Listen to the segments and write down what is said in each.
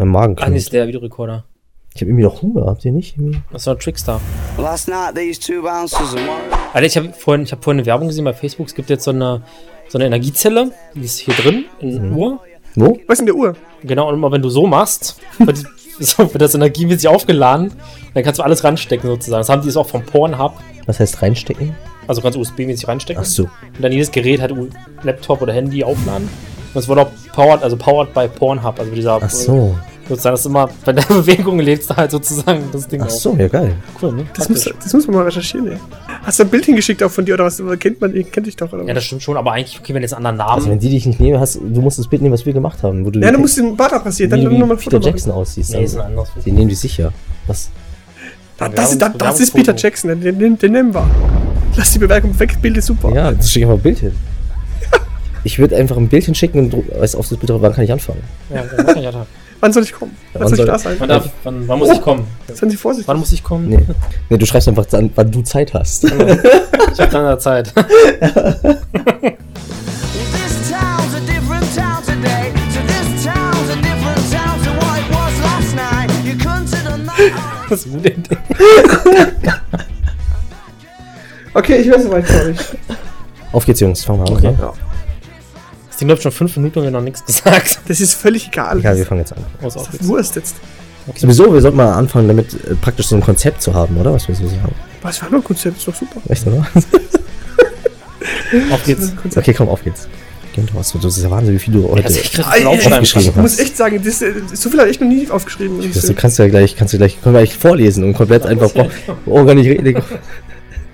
Mein Magen Ah, nee, ist der Videorekorder. Ich habe irgendwie noch Hunger. Habt ihr nicht? Irgendwie? Das ein Trickstar. Last night these two one. Alter, ich habe vorhin, ich hab vorhin eine Werbung gesehen bei Facebook. Es gibt jetzt so eine, so eine Energiezelle, die ist hier drin, in der Uhr. Wo? Was ist in der Uhr? Genau, und immer wenn du so machst, wird, so wird das energiemäßig aufgeladen. Dann kannst du alles ranstecken sozusagen. Das haben die jetzt auch vom Pornhub. Was heißt reinstecken? Also kannst du USB-mäßig reinstecken. Ach so. Und dann jedes Gerät hat U- Laptop oder Handy aufladen. Und es wurde auch powered, also powered by Pornhub. Also dieser Ach so. Sozusagen das ist immer bei der Bewegung lädst du halt sozusagen das Ding Ach auf. so, ja geil. Cool, ne? Das muss, das muss man mal recherchieren, ey. Hast du ein Bild hingeschickt auch von dir oder was? Kennt man, kennt dich doch, oder? Ja, das stimmt schon, aber eigentlich, okay, wenn jetzt einen anderen Also wenn Namen. die dich nicht nehmen, hast du musst das Bild nehmen, was wir gemacht haben. Wo du ja, dann musst du den Bart abrasieren, dann wie, nur wie mal ein Peter Foto machen. Jackson aussiehst. Nee, ist ein Also, die nehmen die sicher. Was? Da, das, ist, da, das ist. Peter Jackson, den, den, den nehmen wir. Lass die Bewerbung weg, Bild ist super. Ja, das schicke ich mal ein Bild hin. Ich würde einfach ein Bild hinschicken und dro- weiß auf das Bild drauf, wann kann ich anfangen? Ja, dann mach ich ja da. Wann soll ich kommen? Wann, wann soll ich da sein? Wann, darf, wann, wann muss ich kommen? Seien Sie vorsichtig. Wann muss ich kommen? Nee. nee, du schreibst einfach dann, wann du Zeit hast. Ich hab dann eine Zeit. Was ist Idee. Okay, ich weiß soweit, glaube ich. Auf geht's, Jungs, fangen wir an. Okay. Ja. Das Ding läuft schon fünf Minuten und wir haben noch nichts gesagt. Das ist völlig egal. Egal, wir fangen jetzt an. Aus, auf geht's. Wurst jetzt. Sowieso, wir sollten mal anfangen, damit äh, praktisch so ein Konzept zu haben, oder? Was wir so sagen. Was war nur ein Konzept? Ist doch super. Echt, oder? Auf geht's. Okay, komm, auf geht's. Was. Das ist ja Wahnsinn, wie viel du heute. Also ich ey, aufgeschrieben Ich muss echt sagen, das, äh, so viel habe ich noch nie aufgeschrieben. Das, du kannst ja gleich, kannst du gleich, können wir gleich vorlesen und komplett einfach oh, gar nicht reden.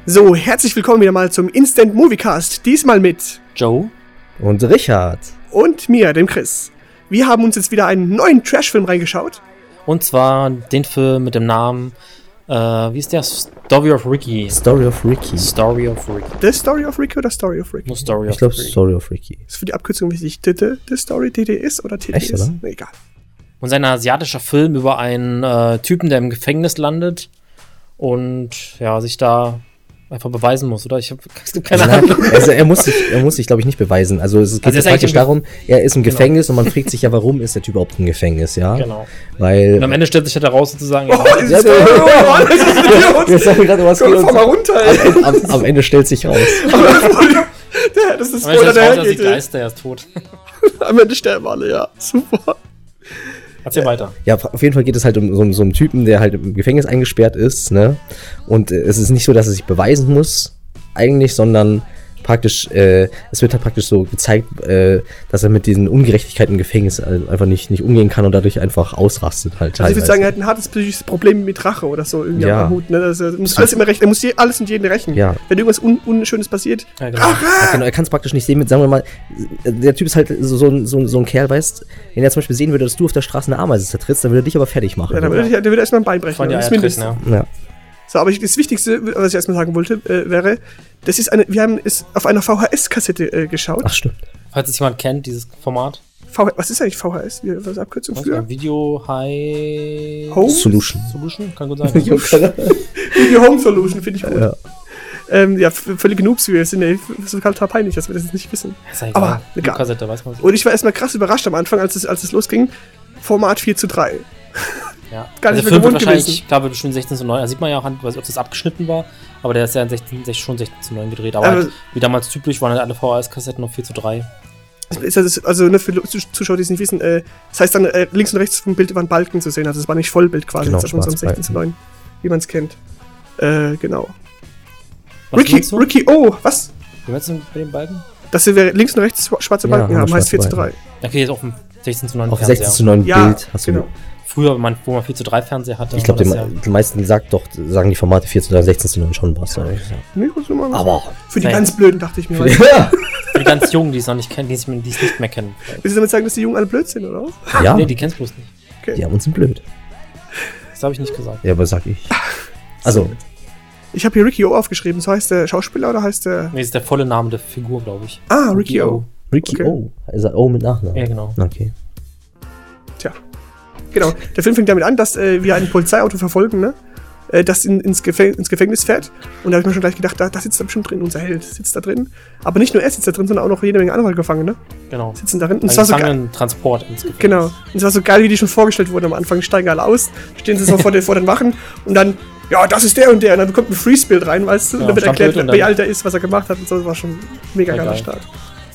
So, herzlich willkommen wieder mal zum Instant Moviecast. Diesmal mit Joe? Und Richard. und mir, dem Chris. Wir haben uns jetzt wieder einen neuen Trashfilm reingeschaut. Und zwar den Film mit dem Namen, äh, wie ist der? Story of Ricky. Story of Ricky. Story of Ricky. The Story of Ricky oder Story of Ricky? Nur Story Ich of glaube, Ricky. Story of Ricky. Ist für die Abkürzung wichtig. The, Story TDS oder TDS? Echt, oder? Nee, egal. Und sein asiatischer Film über einen äh, Typen, der im Gefängnis landet und ja, sich da einfach beweisen muss, oder? Ich habe keine Nein, Ahnung. also er muss sich, er muss sich, glaube ich, nicht beweisen. Also es geht Also ist ja praktisch darum, er ist im Genau. Gefängnis und man fragt sich ja, warum ist der Typ überhaupt im Gefängnis, ja? Genau. Weil. Und am Ende stellt sich halt heraus sozusagen, ja, Oh, ist Ja, das der- oh, ist mit wir uns. sagen gerade, was Komm, mal runter, ey. Am, am Ende stellt sich raus. Der- Das ist Spoiler, stellt sich raus, der dass die hergeht. ey. Geister, er ist tot. Am Ende sterben alle, ja. Super. Erzähl weiter. Ja, auf jeden Fall geht es halt um so, so einen Typen, der halt im Gefängnis eingesperrt ist, ne? Und äh, es ist nicht so, dass er sich beweisen muss, eigentlich, sondern praktisch, äh, es wird halt praktisch so gezeigt, äh, dass er mit diesen Ungerechtigkeiten im Gefängnis äh, einfach nicht, nicht umgehen kann und dadurch einfach ausrastet halt. Also ich würde sagen, er hat ein hartes psychisches Problem mit Rache oder so irgendwie Ja. am Hut. Ne? Das, er muss alles immer recht, er muss je, alles und jeden rächen. Ja. Wenn irgendwas Un Unschönes passiert, Ja, genau. Rache! Ja, genau, er kann es praktisch nicht sehen mit, sagen wir mal, der Typ ist halt so, so, ein- so, ein- so ein Kerl, weißt, wenn er zum Beispiel sehen würde, dass du auf der Straße eine Ameise zertrittst, dann würde er dich aber fertig machen. Ja, dann würde, ich, dann würde er erstmal ein Bein brechen. Treten, mindestens. ja. So, aber ich, das Wichtigste, was ich erstmal sagen wollte, äh, wäre, das ist eine, wir haben es auf einer VHS-Kassette äh, geschaut. Ach, stimmt. Falls es jemand kennt, dieses Format. VH, was ist eigentlich VHS? Wie, was ist die Abkürzung Was, für? Video High Home? Solution. Solution, kann gut sein. Video Home Solution, finde ich gut. Ja. Ähm, ja, v- völlige Noobs, wir sind ja total peinlich, dass wir das jetzt nicht wissen. Ist ja Aber egal. Kassette, weiß man nicht. Und ich war erstmal krass überrascht am Anfang, als es, als es losging. Format 4 zu 3. Ja. Gar nicht der mehr Film wird gewohnt wahrscheinlich, gewesen. ich glaube, bestimmt 16 zu 9. Da sieht man ja auch, an- weiß ob das abgeschnitten war, aber der ist ja in 16, 16, schon 16 zu 9 gedreht. Aber Aber- halt, wie damals typisch waren halt alle VHS-Kassetten noch 4 zu 3. Ist das, also ne, für Zus- Zuschauer, die es nicht wissen, äh, das heißt dann äh, links und rechts vom Bild waren Balken zu sehen. Also es war nicht Vollbild quasi, Genau, das ist schon so ein Schwarzbalken. 16 zu 9, wie man es kennt. Äh, genau. Was Ricky? Ricky, oh, was? Wie meinst du mit den beiden? Dass wir links und rechts schwa- schwarze Ja, Balken haben haben, heißt 4 schwarze zu 3. Balken. Okay, jetzt auf dem 16 zu 9 Auf Fernseher. 16 zu 9 Ja, Bild hast du. genau. Früher, wo man, wo man 4 zu 3 Fernseher hatte. Ich glaube, die, me- die meisten sagt doch, sagen die Formate 4 zu 3, 16 zu 9 schon was. Nee, was immer was. Aber. Für die Nein. ganz Blöden dachte ich mir. weißt Ja. Für die ganz Jungen, die es noch nicht kennen, die es die es nicht mehr kennen. Willst du damit sagen, dass die Jungen alle blöd sind, oder was? ja, Nee, die kennst du bloß nicht. die haben uns sind blöd. Das habe ich nicht gesagt. Ja, aber sag ich. Also, Ich habe hier Ricky O aufgeschrieben. So heißt der Schauspieler oder heißt der. Nee, das ist der volle Name der Figur, glaube ich. Ah, Ricky O. Ricky Okay. O. Ist er O mit Nachnamen? Ja, genau. Okay. Genau. Der Film fängt damit an, dass äh, wir ein Polizeiauto verfolgen, ne? äh, das in, ins, Gefäng ins Gefängnis fährt. Und da habe ich mir schon gleich gedacht, da, da sitzt er bestimmt drin, unser Held sitzt da drin. Aber nicht nur er sitzt da drin, sondern auch noch jede Menge andere Gefangene Genau. sitzen darin. Und Ein es war so geil. Gefangenen-Transport ins Gefängnis. Genau. Und es war so geil, wie die schon vorgestellt wurden am Anfang. Steigen alle aus, stehen sie so vor, den, vor den Wachen und dann, ja, das ist der und der. Und dann bekommt ein Freeze-Bild rein, weißt du? und Ja, dann wird Standbild erklärt, und wie dann- alt er ist, was er gemacht hat und so. Das war schon mega geiler geil. Start.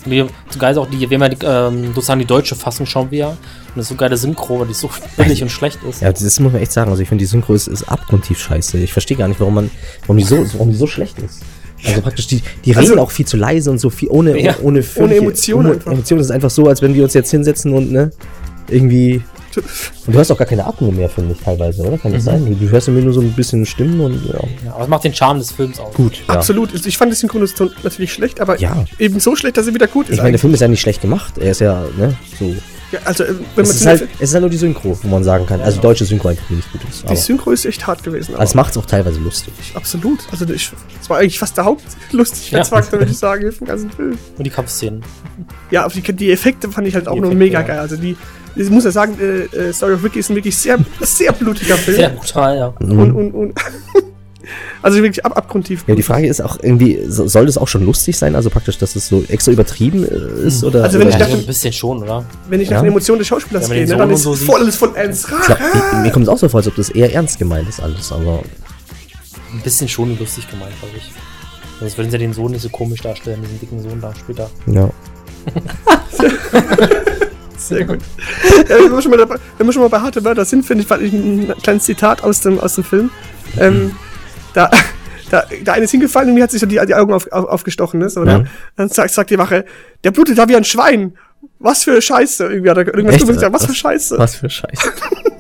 Die, so geil ist auch die, wenn wir die, ähm, sozusagen die deutsche Fassung schauen wir ja. Und das ist so geile Synchro, weil die so billig und schlecht ist. Ja, das muss man echt sagen. Also ich finde die Synchro ist, ist abgrundtief scheiße. Ich verstehe gar nicht, warum man, warum die so, warum die so schlecht ist. Also praktisch, die, die Also- reden auch viel zu leise und so viel ohne, Ja. ohne, Ohne Emotion ohne einfach. Emotion. Das ist einfach so, als wenn wir uns jetzt hinsetzen und, ne, irgendwie. Und du hörst auch gar keine Atmung mehr, finde ich, teilweise, oder? Mhm. Kann das sein? Du, du hörst irgendwie nur so ein bisschen Stimmen und, ja. Ja, aber es macht den Charme des Films aus. Gut. Ja. Absolut. Ich fand die Synchronisation natürlich schlecht, aber Ja. eben so schlecht, dass sie wieder gut ist. Ich meine, der eigentlich. Film ist ja nicht schlecht gemacht. Er ist ja, ne, so. ja, also, äh, wenn Es man ist, halt, es ist halt nur die Synchro, wo man sagen kann. Also deutsche Synchro einfach nicht gut ist. die Aber Synchro ist echt hart gewesen. also es macht es auch teilweise lustig. Absolut. Also ich, das war eigentlich fast der Hauptlustigkeitsfaktor, würde ich sagen, vom ganzen Film. Und die Kampfszenen. Ja, aber die, die Effekte fand ich halt auch Die nur Effekte, mega ja. geil. Also die, ich muss ja sagen, äh, äh, Story of Ricky ist ein wirklich sehr, sehr blutiger Film. Sehr brutal, ja. Und, und, und also wirklich ab, abgrundtief. Ja, die Frage ist auch irgendwie, so- soll das auch schon lustig sein? Also praktisch, dass es so extra übertrieben äh, ist? Oder, Also wenn oder ich Ja, dachte- so ein bisschen schon, oder? Wenn ich nach Ja. den Emotionen des Schauspielers Ja, gehe, ne, dann ist so voll alles voll ernst. ich glaub, mir, mir kommt es auch so vor, als ob das eher ernst gemeint ist alles, aber Ein bisschen schon lustig gemeint, glaube ich. Sonst würden sie den Sohn nicht so komisch darstellen, diesen dicken Sohn da später. ja. Sehr gut. ja, wenn, wir schon mal wenn wir schon mal bei harte Wörter sind, finde ich, fand ich ein kleines Zitat aus dem, aus dem Film. Ähm, da, da, da eine ist hingefallen und mir hat sich so die, die Augen auf, auf, aufgestochen. Ne, so, Ja. Dann sagt, sagt die Wache, der blutet da wie ein Schwein. Was für Scheiße. Irgendwie hat er irgendwas Echt? Gesagt. Was für Scheiße. Was für Scheiße.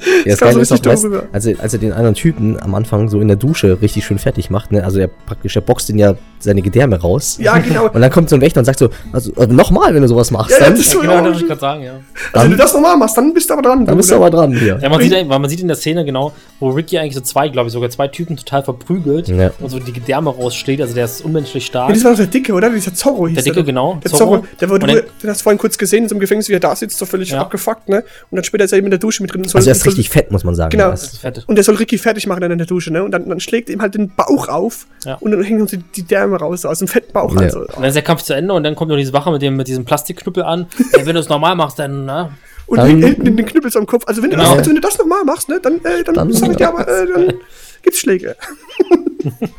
Ja, das kam so Geile ist auch, weißt, als, er, als er den anderen Typen am Anfang so in der Dusche richtig schön fertig macht, ne? Also er praktisch, er boxt den ja seine Gedärme raus. Ja, genau. Und dann kommt so ein Wächter und sagt so, also, also nochmal, wenn du sowas machst, Ja, dann, das ist so, genau, ja, das wollte ich gerade sagen, ja. also, wenn du das nochmal machst, dann bist du aber dran. dann bist du aber dran hier. Ja, man sieht, weil man sieht in der Szene genau, wo Ricky eigentlich so zwei, glaube ich, sogar zwei Typen total verprügelt Ja. und so die Gedärme rausschlägt. Also der ist unmenschlich stark. Ja, das war doch der Dicke, oder? Dieser Zorro hieß Der Dicke, doch. genau, Der Zorro. Zorro, der wurde, dann- den hast du vorhin kurz gesehen in so einem Gefängnis, wie er da sitzt, so völlig Ja. abgefuckt, ne? Und dann später ist er eben in der Dusche mit drin. und soll- Also richtig fett, muss man sagen. Genau. Das ist- ist fett. Und der soll Ricky fertig machen dann in der Dusche, ne? Und dann, dann schlägt ihm halt den Bauch auf Ja. und dann hängen uns die, die Därme raus, so aus dem fetten Bauch. Ja. Also. Und dann ist der Kampf zu Ende und dann kommt noch diese Wache mit, dem, mit diesem Plastikknüppel an. Ey, wenn du es normal machst, dann, ne? Und Dann- hält den, den Knüppel so am Kopf. Also wenn, du Genau. das, also wenn du das nochmal machst, ne, dann, äh, dann, Dann- sag ich dir aber, äh, dann gibt's Schläge.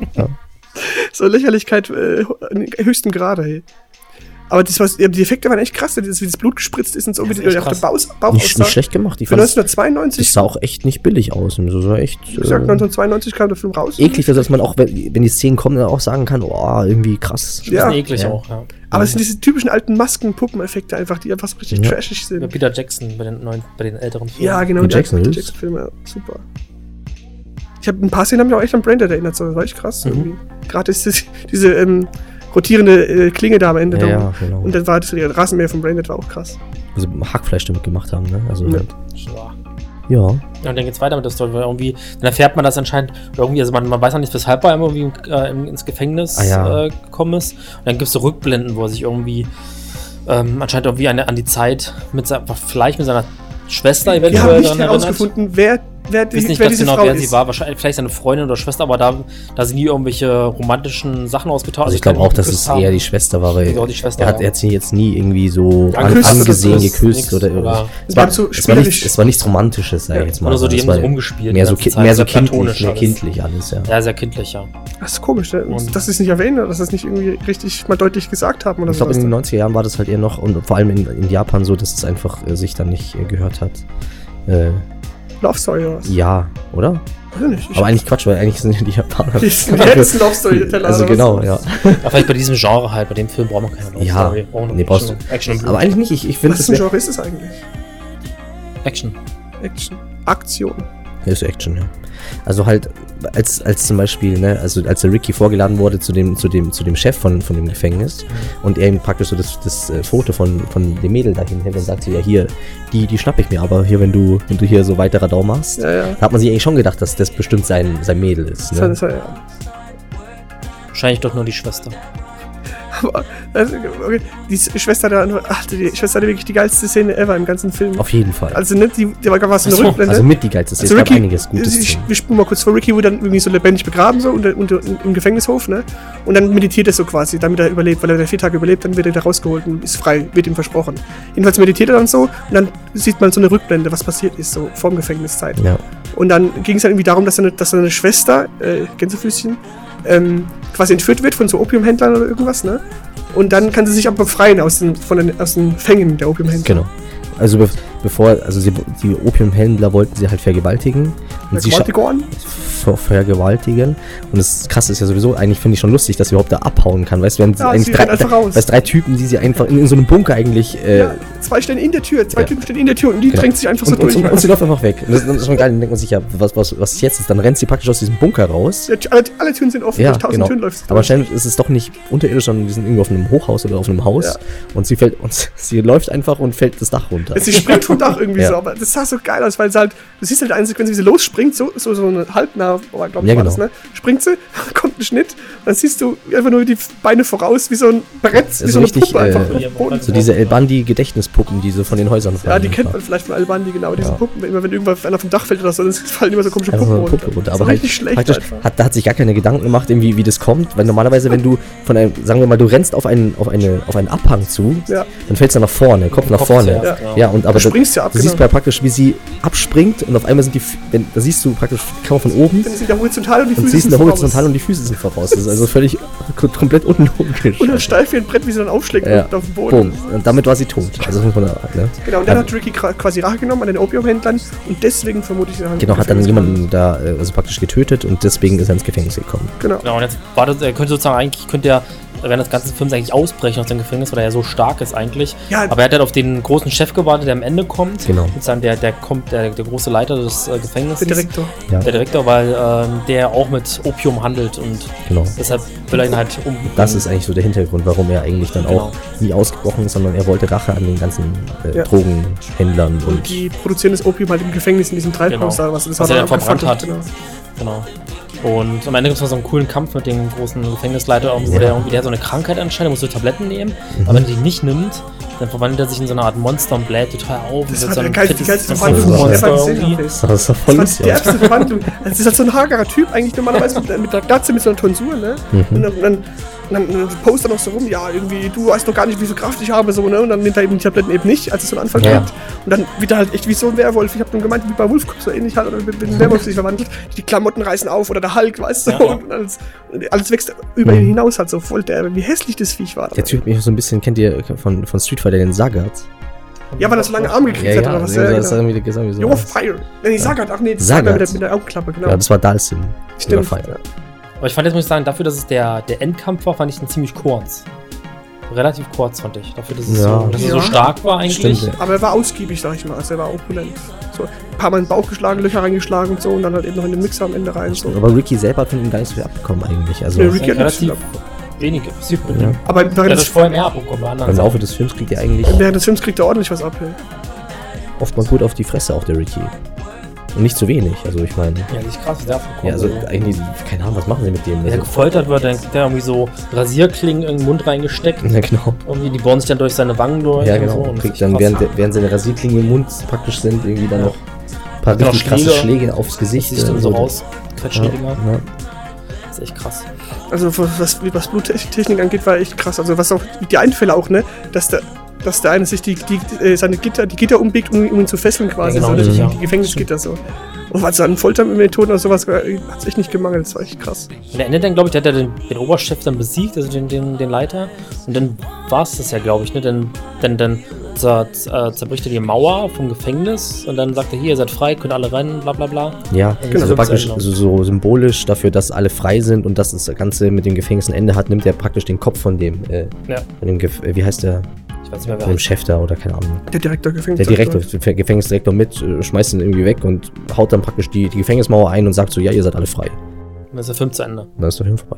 So Lächerlichkeit äh, in höchstem Grade, hey. Aber das, was, ja, die Effekte waren echt krass, das, wie das Blut gespritzt ist und so, Ja, wie ist die auf der krass. Bauch, Bauch nicht, nicht schlecht gemacht. Ich Für fand das 1992, sah auch echt nicht billig aus. So sah echt wie gesagt, äh, 1992 kam der Film raus. eklig, dass man auch, wenn, wenn die Szenen kommen, dann auch sagen kann, oh, irgendwie krass. Ja. bisschen eklig Ja. auch, ja. Aber es sind diese typischen alten Masken-Puppen-Effekte einfach, die einfach so richtig Ja. trashig Bei sind. Peter Jackson, bei den, neuen, bei den älteren Filmen. Ja, genau. Die Jackson Hills? Jackson-Filme, ja, super. Ich habe ein paar Szenen haben mich auch echt an Braindead erinnert, so, das war echt krass. Mhm. Irgendwie. Gerade ist das, diese ähm, rotierende äh, Klinge da am Ende. Ja, da. ja, genau. Und dann war das Rasenmäher von Braindead war auch krass. Also Hackfleisch damit gemacht haben, ne? Also Ja. halt, Ja. ja. Und dann geht's weiter mit der Story, weil irgendwie, dann erfährt man das anscheinend, oder irgendwie, also man, man weiß noch nicht, weshalb er irgendwie äh, in- ins Gefängnis Ah, ja. äh, gekommen ist. Und dann gibt's so Rückblenden, wo er sich irgendwie ähm, anscheinend irgendwie an, an die Zeit mit seiner, vielleicht mit seiner Schwester Wir eventuell haben nicht erinnert. herausgefunden, wer, wer, Ich die, weiß nicht wer ganz genau, Frau wer ist. sie war. Wahrscheinlich vielleicht seine Freundin oder Schwester, aber da, da sind nie irgendwelche romantischen Sachen ausgetauscht. Also ich glaube auch, dass es eher die Schwester war, weil die Schwester, er, hat, ja. er hat sie jetzt nie irgendwie so an, oder angesehen, so. geküsst oder, oder- es, war, so es, war nichts, es war nichts Romantisches, sag Ja. ich jetzt mal. Oder so, die Es haben so rumgespielt. Mehr die so, ki Zeit, mehr so kindlich, mehr alles. kindlich alles, ja. Ja, sehr kindlich, ja. Das ist komisch, dass sie es nicht erwähnen dass sie es nicht irgendwie richtig mal deutlich gesagt haben oder Ich glaube, in den 90er Jahren war das halt eher noch, und vor allem in, in Japan so, dass es einfach äh, sich dann nicht äh, gehört hat. Äh, Love Story oder was? ja, oder? Weiß ich nicht. Ich Aber eigentlich Quatsch, weil eigentlich sind ja die Japaner. Die sind die hellsten Love Story-Teller Also oder was? genau, ja. Aber vielleicht bei diesem Genre halt, bei dem Film braucht man keine Love Ja, Story. Man nee, brauchst Action, Action und Blut. Aber eigentlich nicht, ich, ich finde Was für ein Genre ist es eigentlich? Action. Action. Aktion. Ist Action, ja. Also halt, als, als zum Beispiel, ne, also als der Ricky vorgeladen wurde zu dem, zu dem, zu dem Chef von, von dem Gefängnis und er ihm praktisch so das, das äh, Foto von, von dem Mädel dahin hält und sagt so, ja hier, die, die schnapp ich mir, aber hier, wenn du, wenn du hier so weiter Radau machst, Ja, ja. da hat man sich eigentlich schon gedacht, dass das bestimmt sein, sein Mädel ist. Das war, Ne? das war, ja. Wahrscheinlich doch nur die Schwester. Aber, also, okay, die Schwester da, ach, die Schwester hatte wirklich die geilste Szene ever im ganzen Film. Auf jeden Fall. Also, ne, die, die war gar was so eine so, Rückblende. Also mit die geilste Szene. Also es gab Ricky, einiges Gutes. ich, drin. wir spulen mal kurz vor, Ricky wurde dann irgendwie so lebendig begraben, so unter, unter, im Gefängnishof, ne? Und dann meditiert er so quasi, damit er überlebt, weil er vier Tage überlebt, dann wird er da rausgeholt und ist frei, wird ihm versprochen. Jedenfalls meditiert er dann so und dann sieht man so eine Rückblende, was passiert ist, so vorm Gefängniszeit. Ja. Und dann ging es dann irgendwie darum, dass seine, dass seine Schwester, äh, Gänsefüßchen, ähm, quasi entführt wird von so Opiumhändlern oder irgendwas, ne? Und dann kann sie sich aber befreien aus den, von den, aus den Fängen der Opiumhändler. Genau. Also be bevor, also sie, die Opiumhändler wollten sie halt vergewaltigen. Und sie ver vergewaltigen. Und das krasse ist ja sowieso, eigentlich finde ich schon lustig, dass sie überhaupt da abhauen kann. Weißt du, wenn sie Ja, eigentlich drei, weißt, drei Typen, die sie einfach in, in so einem Bunker eigentlich. Äh, Ja, zwei stehen in der Tür, zwei Ja. Typen stehen in der Tür und die Genau. drängt sich einfach so und, durch. und, und, und sie läuft einfach weg. Und das, das ist schon geil. Dann denkt man sich ja, was, was, was jetzt ist. Dann rennt sie praktisch aus diesem Bunker raus. Ja, alle, alle Türen sind offen, Ja, durch tausend genau. Türen läuft sie Aber wahrscheinlich ist es doch nicht unterirdisch, sondern die sind irgendwo auf einem Hochhaus oder auf einem Haus. Ja. Und sie fällt und sie läuft einfach und fällt das Dach runter. Sie springt vom Dach irgendwie so, aber das sah so geil aus, weil sie halt, du siehst halt eine Sequenz, wie sie losspringt, so, so, so eine halbnah, glaube ich, Ja, das, genau. ne? Springt sie, kommt ein Schnitt, dann siehst du einfach nur die Beine voraus, wie so ein Brett, wie Also so eine richtig, Puppe einfach äh, Boden. So diese El Bandi Gedächtnispuppen, die so von den Häusern Ja, fallen. die kennt man vielleicht von Albandi, genau, diese Ja. Puppen. Immer wenn irgendwann einer vom Dach fällt oder so, dann fallen immer so komische Puppen so Puppe runter. Das Aber ist halt schlecht praktisch, hat, da hat sich gar keine Gedanken gemacht, irgendwie, wie das kommt. Weil normalerweise, wenn du von einem, sagen wir mal, du rennst auf einen, auf eine, auf einen Abhang zu, Ja. dann fällst du nach vorne, Kopf nach vorne. zuerst, Ja, genau. und aber Du springst ja ab, du siehst genau. ja praktisch, wie sie abspringt und auf einmal sind die, wenn, da siehst du praktisch, kann man von oben Dann ist sie da horizontal und die Füße siehst in sind der voraus. Horizontal und die Füße sind voraus. Das ist also völlig ko- komplett unlogisch. Und dann steif wie ein Brett, wie sie dann aufschlägt ja. und auf dem Boden. Boom. Und damit war sie tot. Also das muss man da, ne? Genau, und dann hat Ricky gra- quasi Rache genommen an den Opiumhändlern und deswegen vermute ich, sie Genau, hat dann jemanden da äh, also praktisch getötet und deswegen ist er ins Gefängnis gekommen. Genau. Genau, und jetzt war das, er könnte sozusagen eigentlich, könnte er während des ganzen Films eigentlich ausbrechen aus dem Gefängnis, weil er ja so stark ist eigentlich. Ja. Aber er hat halt auf den großen Chef gewartet, der am Ende kommt. Genau. Sozusagen der, der kommt, der, der große Leiter des äh, Gefängnisses. Der Direktor. Ja, Der Direktor, weil ähm, der auch mit Opium handelt und genau. deshalb will er ihn halt um. Das ist eigentlich so der Hintergrund, warum er eigentlich dann auch Genau. nie ausgebrochen ist, sondern er wollte Rache an den ganzen äh, Ja. Drogenhändlern und, Und die produzieren das Opium halt im Gefängnis in diesem Treibhaus Genau. da, was das Was er dann verbrannt hat. Genau. Genau. Und am Ende gibt es noch so einen coolen Kampf mit dem großen Gefängnisleiter, wo Ja. der irgendwie, der hat so eine Krankheit anscheinend, der muss so Tabletten nehmen, Mhm. aber wenn er die nicht nimmt, dann verwandelt er sich in so eine Art Monster und bläht total auf. Das war wird so der ein gesehen irgendwie. habe. das war so voll Das war die Verwandlung. Also, das ist halt so ein hagerer Typ, eigentlich normalerweise mit, mit der Glatze, mit so einer Tonsur, ne? Mhm. Und dann, dann, dann, dann post er noch so rum, ja, irgendwie, du weißt doch gar nicht, wie viel Kraft ich habe, so, ne? Und dann nimmt er eben die Tabletten eben nicht, als es so einen Anfall Ja. gibt. Und dann wird er halt echt wie so ein Werwolf. Ich habe nur gemeint, wie bei Wolfkopf, so ähnlich halt, oder mit, einem Werwolf sich verwandelt. Die Klamotten reißen auf oder der Hulk, weißt du? Ja, ja. Und alles, alles wächst über ihn hinaus halt so voll der, wie hässlich das Viech war. Der Typ hat mich so ein bisschen, kennt ihr von, von Street Fighter den Sagat? Ja, weil er so lange Arme gekriegt hat, oder was? Ja, Ja, das genau. irgendwie, das ist irgendwie so. You're fire. Nee, Sagat, ach nee, das Sagat. war mit der, mit der Augenklappe, genau. Ja, das war Dalsim. Stimmt. Fire. Ja. Aber ich fand jetzt, muss ich sagen, dafür, dass es der, der Endkampf war, fand ich ihn ziemlich kurz. Relativ kurz, fand ich. Dafür, dass es, Ja. so, dass er Ja. so stark war eigentlich. Stimmt, ja. Aber er war ausgiebig, sag ich mal. Also er war opulent. So, ein paar Mal in den Bauch geschlagen, Löcher reingeschlagen und so und dann halt eben noch in den Mixer am Ende rein. So. Aber Ricky selber hat von ihm gar nicht so viel abbekommen eigentlich. Also Nee, Das Ricky hat relativ wenig Ja. Aber während hat des, vorher mehr abbekommen im. Laufe des Films kriegt er eigentlich während des Films kriegt er ordentlich was ab. Hey. oft mal gut auf die Fresse, auch der Ricky. Und nicht zu wenig. Also ich meine, Ja, nicht krass, was der abbekommen ja, also hat. eigentlich, keine Ahnung, was machen sie mit dem? Wenn er Also, gefoltert wird, dann kriegt er irgendwie so Rasierklingen in den Mund reingesteckt. ja, genau. Irgendwie, die bohren sich dann durch seine Wangen durch. Ja, und genau. So. Und das kriegt dann, während, der- während seine Rasierklinge im Mund praktisch sind, irgendwie dann Ja. noch ein paar Genau, richtig krasse Schläge. Schläge aufs das Gesicht. sich dann so Ja, rausquetschen, die Dinger. ja. Das ist echt krass. Also was, was Bluttechnik angeht, war echt krass. Also was auch die Einfälle auch, ne? Dass der, dass der eine sich die, die, äh, seine Gitter, die Gitter umbiegt, um, um ihn zu fesseln quasi. Ja, genau, so, ja. die Gefängnisgitter so. Und was an Foltermethoden oder sowas hat es echt nicht gemangelt. Das war echt krass. Und er endet dann, glaube ich, der hat ja den, den Oberchef dann besiegt, also den, den, den Leiter. Und dann war es das ja, glaube ich, ne? Dann, dann, dann zer, äh, zerbricht er die Mauer vom Gefängnis und dann sagt er, hier, ihr seid frei, könnt alle rennen, bla bla bla. Ja, Genau. also praktisch so, so symbolisch dafür, dass alle frei sind und dass das Ganze mit dem Gefängnis ein Ende hat, nimmt er praktisch den Kopf von dem, äh, Ja, von dem Gef äh, wie heißt der, weiß nicht mehr, dem Chef da oder keine Ahnung. Der Direktor Gefängnis. Der Direktor, der Gefängnisdirektor mit, äh, schmeißt ihn irgendwie weg und haut dann praktisch die, die Gefängnismauer ein und sagt so, ja, ihr seid alle frei. Dann ist der Film zu Ende. Dann ist der Film vorbei.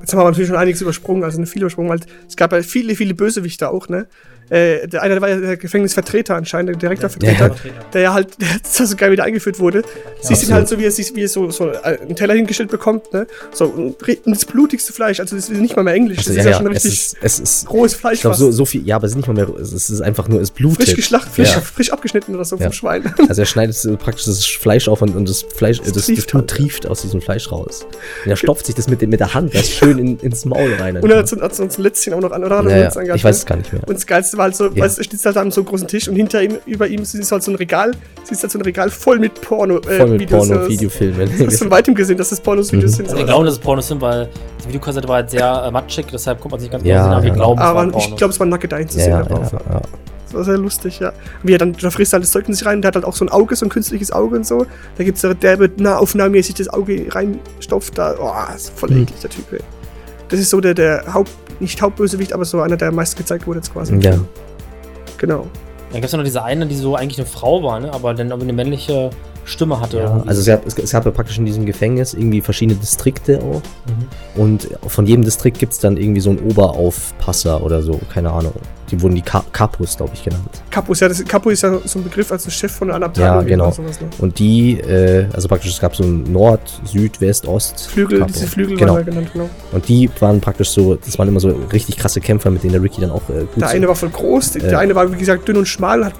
jetzt haben wir natürlich schon einiges übersprungen, also viel übersprungen, weil es gab ja viele, viele Bösewichte auch, ne? Äh, der eine der war ja der Gefängnisvertreter anscheinend, der Direktorvertreter, Ja, der ja halt, der so geil wieder eingeführt wurde. Siehst ihn halt so, wie er sich, wie er so, so einen Teller hingestellt bekommt, ne? So, das blutigste Fleisch, also das ist nicht mal mehr Englisch, Also, das ja, ist ja, ja, schon es richtig ist, es ist, rohes Fleisch ich glaube, so, so viel, ja, aber es ist nicht mal mehr, es ist einfach nur, es blutet. frisch geschlachtet, frisch, Ja. frisch abgeschnitten oder so Ja. vom Schwein. Also er schneidet so praktisch das Fleisch auf und, und das Fleisch, das, das, trieft Blut halt. trieft aus diesem Fleisch raus. Und er stopft sich das mit, mit der Hand das schön in, ins Maul rein. Und er hat so, hat so ein Lätzchen auch noch an, oder? Er ja, ja, ich weiß ne? es gar nicht mehr. Und das Geilste war halt so, Ja. weißt er steht halt an so einem großen Tisch und hinter ihm, über ihm ist halt so ein Regal, siehst halt so ein Regal voll mit Porno, äh, Voll mit Videos. Porno, Das- Videofilmen. Das ist von weitem gesehen, dass das Pornos Videos Mhm. sind. Also wir glauben, dass es Pornos sind, weil die Videokassette war halt sehr äh, matschig, deshalb kommt man sich ganz Ja, genau sehen, aber wir glauben, es Aber waren ich glaube, es war nackte Eins zu ja, sehen. ja, ja. Das war sehr lustig, ja. Wie er dann, da frisst er halt das Zeug in sich rein, der hat halt auch so ein Auge, so ein künstliches Auge und so. Da gibt es ja derbe nahaufnahmemäßig das Auge reinstopft, da, oh, ist voll Mhm. eklig, der Typ, ey. Das ist so der, der Haupt, nicht Hauptbösewicht, aber so einer, der am meisten gezeigt wurde jetzt quasi. ja. Genau. Da gab es ja noch diese eine, die so eigentlich eine Frau war, ne? aber dann irgendwie eine männliche Stimme hatte. Ja, also es gab, es, es gab ja praktisch in diesem Gefängnis irgendwie verschiedene Distrikte auch. Mhm. Und von jedem Distrikt gibt es dann irgendwie so einen Oberaufpasser oder so, keine Ahnung. Die wurden die Ka Kapus, glaube ich, genannt. Ist ja, das, Capo ist ja so ein Begriff als Chef von einer Abteilung. Ja, genau. oder Sowas, ne? Und die, äh, also praktisch, es gab so ein Nord, Süd, West, Ost. Flügel, Kapo. diese Flügel genau. waren genannt, genau. Und die waren praktisch so, das waren immer so richtig krasse Kämpfer, mit denen der Ricky dann auch äh, gut Der eine war voll groß, der Äh. eine war, wie gesagt, dünn und schmal, hat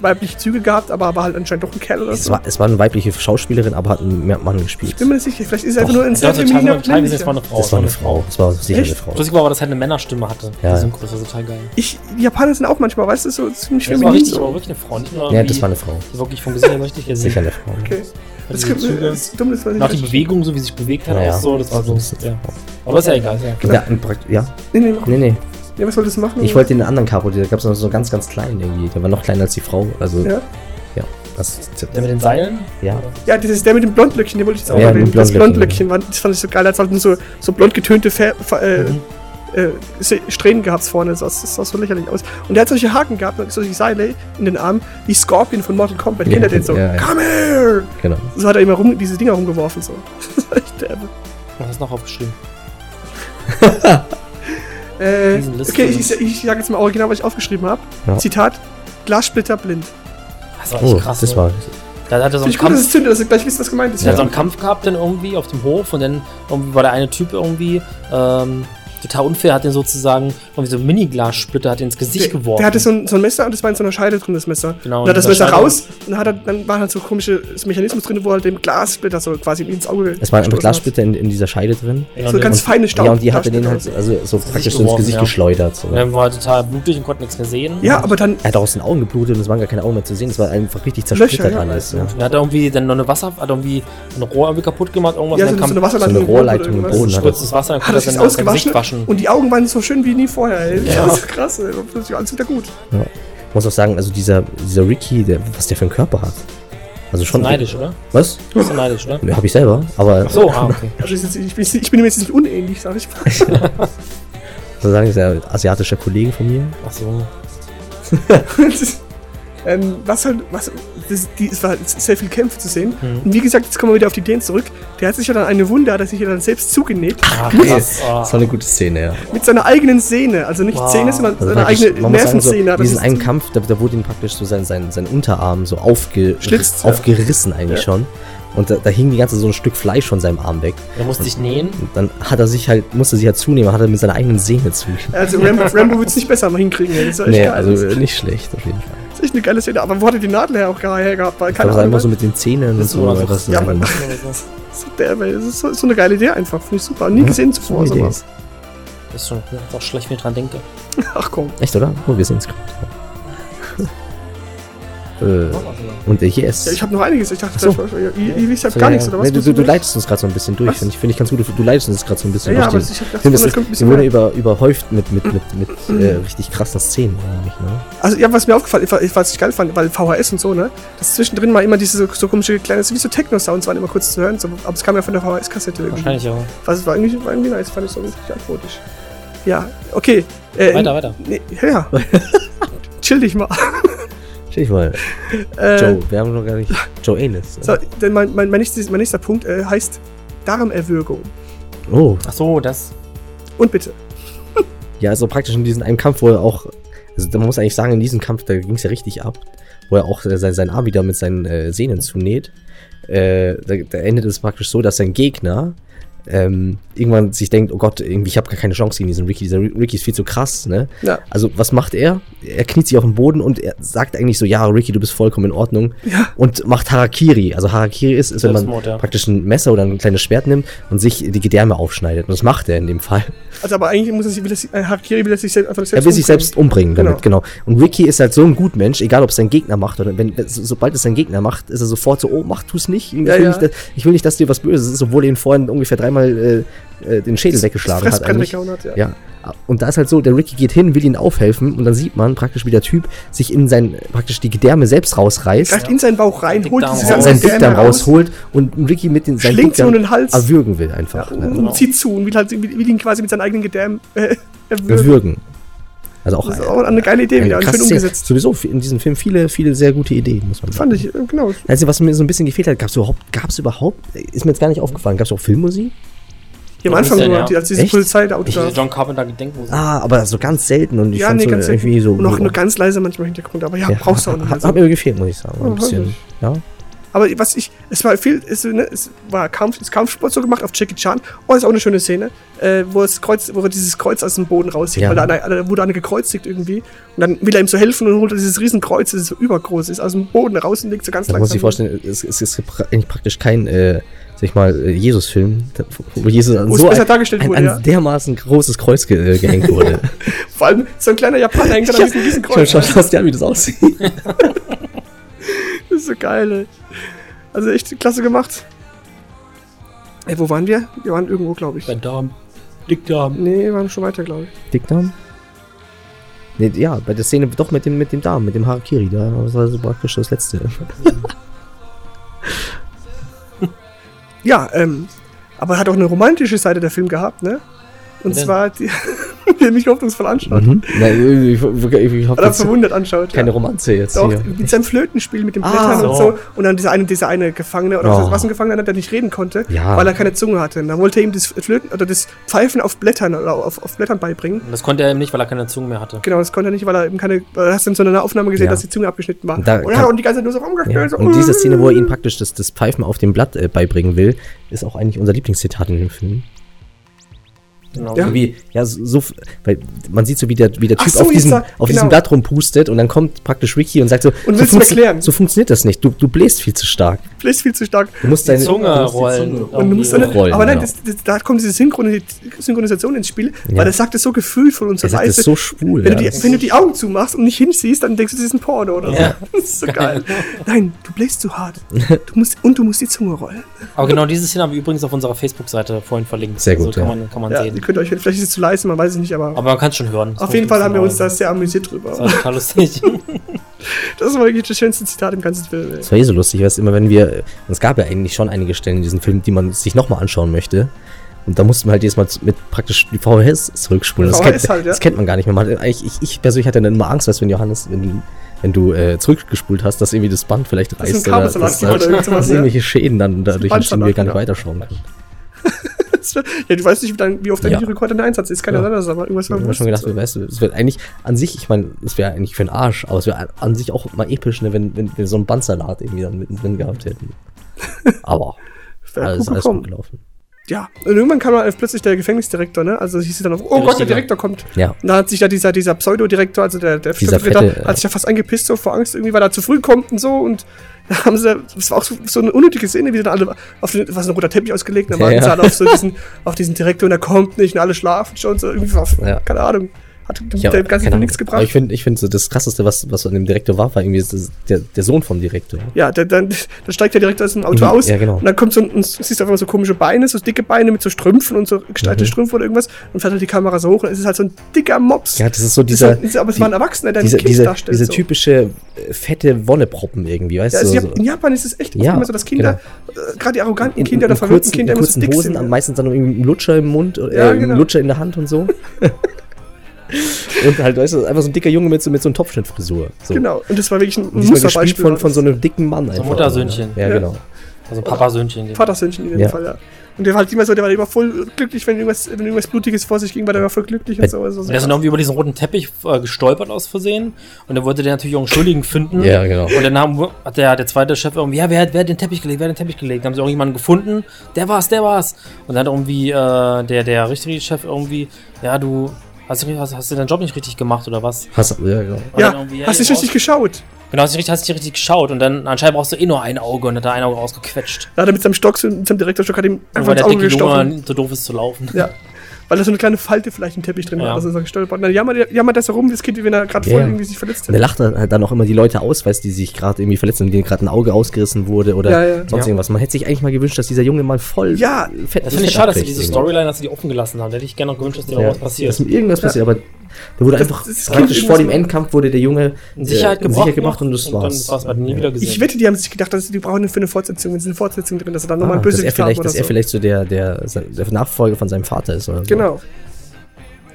weibliche Züge gehabt, aber war halt anscheinend doch ein Kerl oder es so. war, es war eine weibliche Schauspielerin, aber hat einen Mann gespielt. Ich bin mir nicht sicher, vielleicht ist er einfach nur ein sehr femininer gesehen, es war männlicher. eine Frau. Das war eine Frau. Das war sicher Echt? eine Frau. Lustig war aber, dass er eine Männerstimme hatte. Ja. Die Synchro, das war total geil. Ich, die Japaner sind auch manchmal, weißt du, so ziemlich Das war feminin. richtig, aber So. wirklich eine Frau. Nicht nur Ja, das war eine Frau. wirklich vom Gesicht her richtig gesehen. Sicher eine Frau. Okay. Das, Also kann, Züge. das ist dumm, das die nicht. Bewegung, so wie sie sich bewegt hat, Ja, auch so, das war so. Das ist- Ja. Aber ist ja egal. Ja. Ja, ein Prakt- ja, Nee, nee, mach. nee, nee. Ja, was soll das machen? Ich wollte den anderen Capo, da gab es noch so ganz, ganz klein irgendwie. Der war noch kleiner als die Frau. Also, ja. Ja? Das, Der mit den Seilen? ja. Ja, das ist der mit dem Blondlöckchen, den wollte ich jetzt auch Ja, erwähnen. Das Blondlöckchen. War- das fand ich so geil. Er hat halt nur so, so blond getönte Fär, äh, Mhm. äh, Strähnen gehabt vorne. Das sah, das sah so lächerlich aus. Und der hat solche Haken gehabt, solche Seile in den Armen, wie Scorpion von Mortal Kombat. Ja, Kennt ihr den so? ja, ja. Come here! Genau. So hat er immer rum, diese Dinger rumgeworfen. So. Das war echt derbe. Was noch aufgeschrieben? Äh, okay, ich, ich, ich sage jetzt mal original, was ich aufgeschrieben habe. Ja. Zitat: Glassplitter blind. Das war echt Oh, krass. das ne? war. Da hat er so einen ich gut, dass es Kampf. zündet, dass ihr gleich wisst, was gemeint ist. Er hat so einen Kampf gehabt dann irgendwie auf dem Hof und dann irgendwie war der eine Typ irgendwie ähm, total unfair, hat den sozusagen irgendwie so einen Mini-Glassplitter hat ins Gesicht Der, geworfen. der hatte so ein, so ein Messer und das war in so einer Scheide drin, das Messer. Genau, und dann hat das Messer Scheide- raus und dann, hat er, dann war halt so komische Mechanismus drin, wo er halt dem Glassplitter so quasi ins Auge Es waren einfach gestoßen Glassplitter in, in dieser Scheide drin. Ja. So und ganz dann- feine Staub. Ja, und die hatte den halt also so praktisch so ins Gesicht ja. geschleudert. So. und dann war er total blutig und konnte nichts mehr sehen. Ja, aber dann. Er hat auch aus den Augen geblutet und es waren gar keine Augen mehr zu sehen. Es war einfach richtig Löcher, zersplittert ja. alles. Ja. Und er hat irgendwie dann noch eine Wasser, hat irgendwie ein Rohr irgendwie kaputt gemacht, irgendwas Ja, und so, dann so eine kam Wasserleitung. so eine im Boden oder Rohrleitung im. Boden Wasser und Hat er konnte sich dann das Gesicht ausgewaschen waschen. und die Augen waren so schön wie nie vorher, ey. Ja. Das ist krass, ey. Das ist alles wieder gut. Ja. Ich muss auch sagen, also dieser, dieser Ricky, der, was der für einen Körper hat. Also schon. neidisch, oder? Was? Bist du neidisch, oder? Ja, hab ich selber. Aber So, ah, okay. Also ich, bin, ich bin ihm jetzt nicht unähnlich, sag ich mal. so sagen, ist ja asiatischer Kollege von mir. Ach so. ähm, was halt, was, das, die, es war sehr viel Kämpfe zu sehen. Mhm. Und wie gesagt, jetzt kommen wir wieder auf die Ideen zurück. Der hat sich ja dann eine Wunde, hat er sich ja dann selbst zugenäht. Ah, Okay. Das war eine gute Szene, ja. Mit seiner eigenen Sehne. Also nicht Wow. Zähne, sondern Also seine eigene muss sagen, Nervensehne. so, diesen einen Kampf, da, da wurde ihm praktisch so sein, sein, sein Unterarm so aufge Schlitzt, ja. aufgerissen eigentlich Ja. schon. Und da, da hing die ganze so ein Stück Fleisch von seinem Arm weg. Er musste sich nähen. Und dann hat er sich halt, musste sich halt zunehmen, hat er mit seiner eigenen Sehne zu. Also Rambo, Rambo wird es nicht besser mal hinkriegen. ey. Das ist Nee, geil. also das nicht schlecht auf jeden Fall. ist echt eine geile Szene. Aber wo hat er die Nadel her auch her gehabt? Weil, Ich keine glaube, Ahnung. einfach so mit den Zähnen und Das so. war so- was Ja, er gemacht das ist der, das ist so, so eine geile Idee einfach. Finde ich super. Nie Ja, gesehen zuvor sowas. Das ist schon das ist auch schlecht, wenn ich dran denke. Ach komm. Echt, oder? Oh, wir sehen es gerade. Äh, und äh, yes. Ja, ich habe noch einiges. Ich dachte, Ach so. ja, ich, ich hab So, gar ja, nichts, ja. oder was? Nee, du, du, du leitest uns gerade so ein bisschen durch. Was? Finde ich, finde ich ganz gut. Du, du leitest uns gerade so ein bisschen Ja, ja, durch aber den- ich dachte, wir wurden über, überhäuft mit, mit, mit, mit äh, richtig krassen Szenen eigentlich, ne? Also, ja, was mir aufgefallen ist, was ich geil fand, weil VHS und so, ne? Dass zwischendrin mal immer diese so, so komische kleine, wie so Techno-Sounds waren immer kurz zu hören. So, aber es kam ja von der VHS-Kassette irgendwie. Wahrscheinlich auch. Was war irgendwie, war irgendwie nice, fand ich so richtig antwortlich. Ja, okay. Äh, Weiter, weiter. Nee, ja. Chill dich mal. Stell dich mal. Äh, Joe, wir haben noch gar nicht. Joe Enes. So, denn mein, mein, mein, nächstes, mein nächster Punkt äh, heißt Darmerwürgung. Oh, Ach so, das. Und bitte. Ja, also praktisch in diesem einen Kampf, wo er auch, also man muss eigentlich sagen, in diesem Kampf, da ging es ja richtig ab, wo er auch äh, sein, sein Arm wieder mit seinen äh, Sehnen zunäht. Äh, da, da endet es praktisch so, dass sein Gegner ähm, irgendwann sich denkt, oh Gott, irgendwie, ich habe gar keine Chance gegen diesen Ricky. Dieser Ricky ist viel zu krass, ne? Ja. Also, was macht er? Er kniet sich auf den Boden und er sagt eigentlich so, ja, Ricky, du bist vollkommen in Ordnung. Ja. Und macht Harakiri. Also Harakiri ist, ist wenn man Selbstmord, ja. praktisch ein Messer oder ein kleines Schwert nimmt und sich die Gedärme aufschneidet. Und das macht er in dem Fall. Also, aber eigentlich muss er sich, will er, sich- äh, Harakiri will er sich selbst einfach selbst Er will sich umbringen. selbst umbringen damit, genau. Und Ricky ist halt so ein Gutmensch, egal ob es sein Gegner macht oder wenn, so- sobald es sein Gegner macht, ist er sofort so, oh, mach tu's nicht. Ich, will, ja. Nicht, dass, ich will nicht, dass dir was Böses ist, obwohl er ihn vorhin ungefähr dreimal äh, äh, den Schädel weggeschlagen hat. Eigentlich. hat, ja. Ja. Und da ist halt so, der Ricky geht hin, will ihn aufhelfen und dann sieht man praktisch, wie der Typ sich in sein, praktisch die Gedärme selbst rausreißt, Greift in seinen Bauch rein, holt Dickdarm seinen Gedärme Dickdarm raus rausholt und Ricky mit den seinen Dickdarm den Hals. erwürgen will einfach. und, ne? und zieht zu und will, halt, will, will ihn quasi mit seinen eigenen Gedärmen äh, erwürgen. Erwürgen. Also auch Das ist auch eine geile Idee eine wieder schön Szene. umgesetzt. Sowieso in diesem Film viele, viele sehr gute Ideen, muss man sagen. Fand ich, äh, genau. Also was mir so ein bisschen gefehlt hat, gab es überhaupt, gab's überhaupt, ist mir jetzt gar nicht aufgefallen, gab es auch Filmmusik? Hier am Anfang nur, ja. die- als diese Echt? Polizei da. John Carpenter Gedenkmusik. Ah, aber so ganz selten und ich Ja, fand nee, so ganz irgendwie so. Und noch nur ganz leise manchmal im Hintergrund, aber ja, ja, brauchst du auch nicht. hat, hat mir gefehlt, muss ich sagen. Oh, Ein bisschen, ja. Aber was ich, es war viel, es, ne, es war Kampf, ist Kampfsport so gemacht auf Jackie Chan. Oh, ist auch eine schöne Szene, äh, wo es Kreuz, wo er dieses Kreuz aus dem Boden rauszieht, Ja. weil da, einer, da wurde einer gekreuzigt irgendwie. Und dann will er ihm so helfen und holt er dieses Riesenkreuz, das so übergroß ist, aus dem Boden raus und legt so ganz Da langsam. muss ich vorstellen, es, es ist pra- eigentlich praktisch kein, äh, sag ich mal, äh, Jesus-Film, wo Jesus an es so ein, dargestellt ein, wurde, ein ja. dermaßen großes Kreuz ge äh, gehängt wurde. Vor allem so ein kleiner Japaner hängt an diesem Riesenkreuz. Schau, schau, schau dir an, wie das aussieht. Das ist so geil, ey. Also echt klasse gemacht. Ey, wo waren wir? Wir waren irgendwo, glaube ich. Bei Darm. Dickdarm. Nee, wir waren schon weiter, glaube ich. Dickdarm? Nee, ja, bei der Szene doch mit dem, mit dem Darm, mit dem Harakiri, da das war so praktisch das letzte. Ja, ähm, aber hat auch eine romantische Seite der Film gehabt, ne? Und Ja. zwar, die, die mich hoffnungsvoll anschaut. Mhm. Nein, ich, ich, ich, jetzt verwundert anschaut. keine ja. Romanze jetzt Doch, hier. mit seinem Flötenspiel mit dem Ah, Blättern und so. so. Und dann dieser eine, dieser eine Gefangene, oder Oh. was, ein Gefangener, der nicht reden konnte, Ja. weil er keine Zunge hatte. Und dann wollte er ihm das Flöten oder das Pfeifen auf Blättern oder auf, auf Blättern beibringen. Und Das konnte er eben nicht, weil er keine Zunge mehr hatte. Genau, das konnte er nicht, weil er eben keine. weil Er hast in so einer Aufnahme gesehen, Ja. dass die Zunge abgeschnitten war. Und da und er hat auch die ganze Zeit nur so rumgespielt. Ja. So, Und diese Szene, wo er ihn praktisch das, das Pfeifen auf dem Blatt äh, beibringen will, ist auch eigentlich unser Lieblingszitat in dem Film. Genau. Ja. Irgendwie, ja, so, weil man sieht so, wie der, wie der Typ so, auf, diesem, da- auf genau. diesem Blatt rumpustet und dann kommt praktisch Ricky und sagt so, Und so, funktio- erklären? so funktioniert das nicht. Du, du bläst viel zu stark. Bläst viel zu stark. Du musst Die deine Zunge rollen. Zunge- Und du musst dann, rollen, aber nein, genau. das, das, da kommt diese Synchroni Synchronisation ins Spiel, Ja. weil er sagt es so gefühlvoll und so Er leise. so schwul. wenn, ja, du das die, wenn du die Augen zumachst und nicht hinsiehst, dann denkst du, das ist ein Porno oder so. Ja. Das ist so geil. Nein, du bläst zu hart. Du musst, und du musst die Zunge rollen. Aber genau diese Szene haben wir übrigens auf unserer Facebook-Seite vorhin verlinkt. Sehr gut, Also kann ja. man, kann man Ja, ihr sehen. könnt euch, vielleicht ist es zu leise, man weiß es nicht, aber, Aber man kann es schon hören. auf jeden Fall haben wir uns da sehr amüsiert drüber. Das war total lustig. Das war wirklich das schönste Zitat im ganzen Film. ey. Das war eh so lustig, weißt du, immer wenn wir, es gab ja eigentlich schon einige Stellen in diesem Film, die man sich nochmal anschauen möchte. Und da mussten wir halt jedes Mal mit praktisch die VHS zurückspulen. Das, VHS kennt, halt, ja. das kennt man gar nicht mehr. Man hat, ich, ich persönlich hatte dann immer Angst, weißt, du, wenn Johannes, wenn, wenn du äh, zurückgespult hast, dass irgendwie das Band vielleicht ist reißt oder Kabelsalat dass, halt, oder dass ja. irgendwelche Schäden dann dadurch entstehen, wir gar nicht Bandsalat, weiterschauen können. Ja, du weißt nicht, wie, oft dein Ja. Videorekorder in Einsatz ist. Keine Ja. Ahnung, aber irgendwas Ich habe schon gedacht, weißt du, es wird eigentlich an sich, ich meine, es wäre eigentlich für den Arsch, aber es wäre an sich auch mal episch, ne, wenn, wenn wir so einen Bandsalat irgendwie dann mittendrin gehabt hätten. Aber Wäre alles, alles gekommen. gut gelaufen. Ja, und irgendwann kam dann plötzlich der Gefängnisdirektor, ne? Also hieß es dann auf, oh Gott, der. Direktor kommt. Ja. Und da hat sich da dieser, dieser Pseudodirektor, also der, der Dieser fette, äh, hat sich ja fast angepisst, so vor Angst irgendwie, weil er zu früh kommt und so. Und da haben sie, das war auch so, so eine unnötige Szene, wie sie dann alle auf den, was ein roter Teppich ausgelegt, dann warten Ja. sie alle auf so diesen, auf diesen Direktor und er kommt nicht und alle schlafen schon, so irgendwie war, Ja. keine Ahnung. Hat Ja, dem ganzen keine Film nichts Aber gebracht. ich finde, ich find so das krasseste, was, was an dem Direktor war, war irgendwie das, der, der Sohn vom Direktor. Ja, der, dann, dann steigt er direkt aus dem Auto Mhm, aus. ja, genau. Und dann kommt so ein, siehst du einfach mal so komische Beine, so dicke Beine mit so Strümpfen und so gestaltete Mhm. Strümpfe oder irgendwas. Und fährt halt die Kamera so hoch und es ist halt so ein dicker Mops. Ja, das ist so dieser. ist halt, aber es war ein Erwachsener, der ein diese, Kind diese, darstellt. diese so. typische äh, fette Wonneproppen irgendwie, weißt Ja, du? also so, Jap- in Japan ist es echt Ja, immer so, dass Kinder, äh, gerade die arroganten in, Kinder in, oder in verwirrten kurzen, Kinder in immer so dick Hosen, sind. meistens dann irgendwie einen Lutscher im Mund, äh, Ja, genau. Lutscher in der Hand und so. und halt, weißt du, einfach so ein dicker Junge mit so, mit so einer Topfschnittfrisur. So. Genau, und das war wirklich ein Und diesmal gespielt Musterbeispiel. von, von das. so einem dicken Mann einfach. Muttersöhnchen. Ja, Ja. genau. Also Papa-Söhnchen. den- Vatersöhnchen in dem Ja. Fall, ja. Und der war halt immer so, der war immer voll glücklich, wenn irgendwas, wenn irgendwas Blutiges vor sich ging, war der immer voll glücklich und so. Also, Und der ist dann irgendwie über diesen roten Teppich äh, gestolpert aus Versehen. Und er wollte den natürlich auch einen Schuldigen finden. Ja, genau. Und dann haben, hat der, der zweite Chef irgendwie, ja, wer, hat- wer hat den Teppich gelegt, wer hat den Teppich gelegt? Dann haben sie irgendjemanden gefunden, der war's, der war's. Und dann hat irgendwie äh, der, der richtige Chef irgendwie, ja, du hast, du- hast, hast du deinen Job nicht richtig gemacht oder was? Hast, ja, genau. Ja, irgendwie, hast nicht richtig geschaut? Genau, hast du hast nicht richtig geschaut. Und dann anscheinend brauchst du eh nur ein Auge und hat da ein Auge rausgequetscht. Da hat er mit seinem Stock, mit seinem Direktorstock, hat ihm Nur einfach weil ins der Auge dicke gestochen. Junge so doof ist zu laufen. Ja. Weil da so eine kleine Falte vielleicht im Teppich drin war, Ja. dass er so gestolpert. Und dann jammert, jammert das herum, das Kind, wie wenn er gerade Ja. voll irgendwie sich verletzt Und er hat. lacht halt dann auch immer die Leute aus, weißt, die sich gerade irgendwie verletzt haben, denen gerade ein Auge ausgerissen wurde oder Ja, ja. sonst Ja. irgendwas. Man hätte sich eigentlich mal gewünscht, dass dieser Junge mal voll Ja, fett Das finde ich schade, dass sie diese. Storyline, dass sie die offen gelassen haben. Da hätte ich gerne noch gewünscht, dass dir noch was passiert. Dass mir irgendwas passiert, aber da wurde Das- einfach das praktisch ist vor dem Endkampf wurde der Junge in Sicherheit äh, gebracht, Sicherheit gebracht und das und dann war's. war's. Ihn gesehen. Ich wette, die haben sich gedacht, dass die brauchen für eine Fortsetzung, wenn sie eine Fortsetzung drin, dass er dann nochmal Ah, dass er haben vielleicht, oder dass er so. vielleicht so der, der, der Nachfolger von seinem Vater ist oder so. Genau.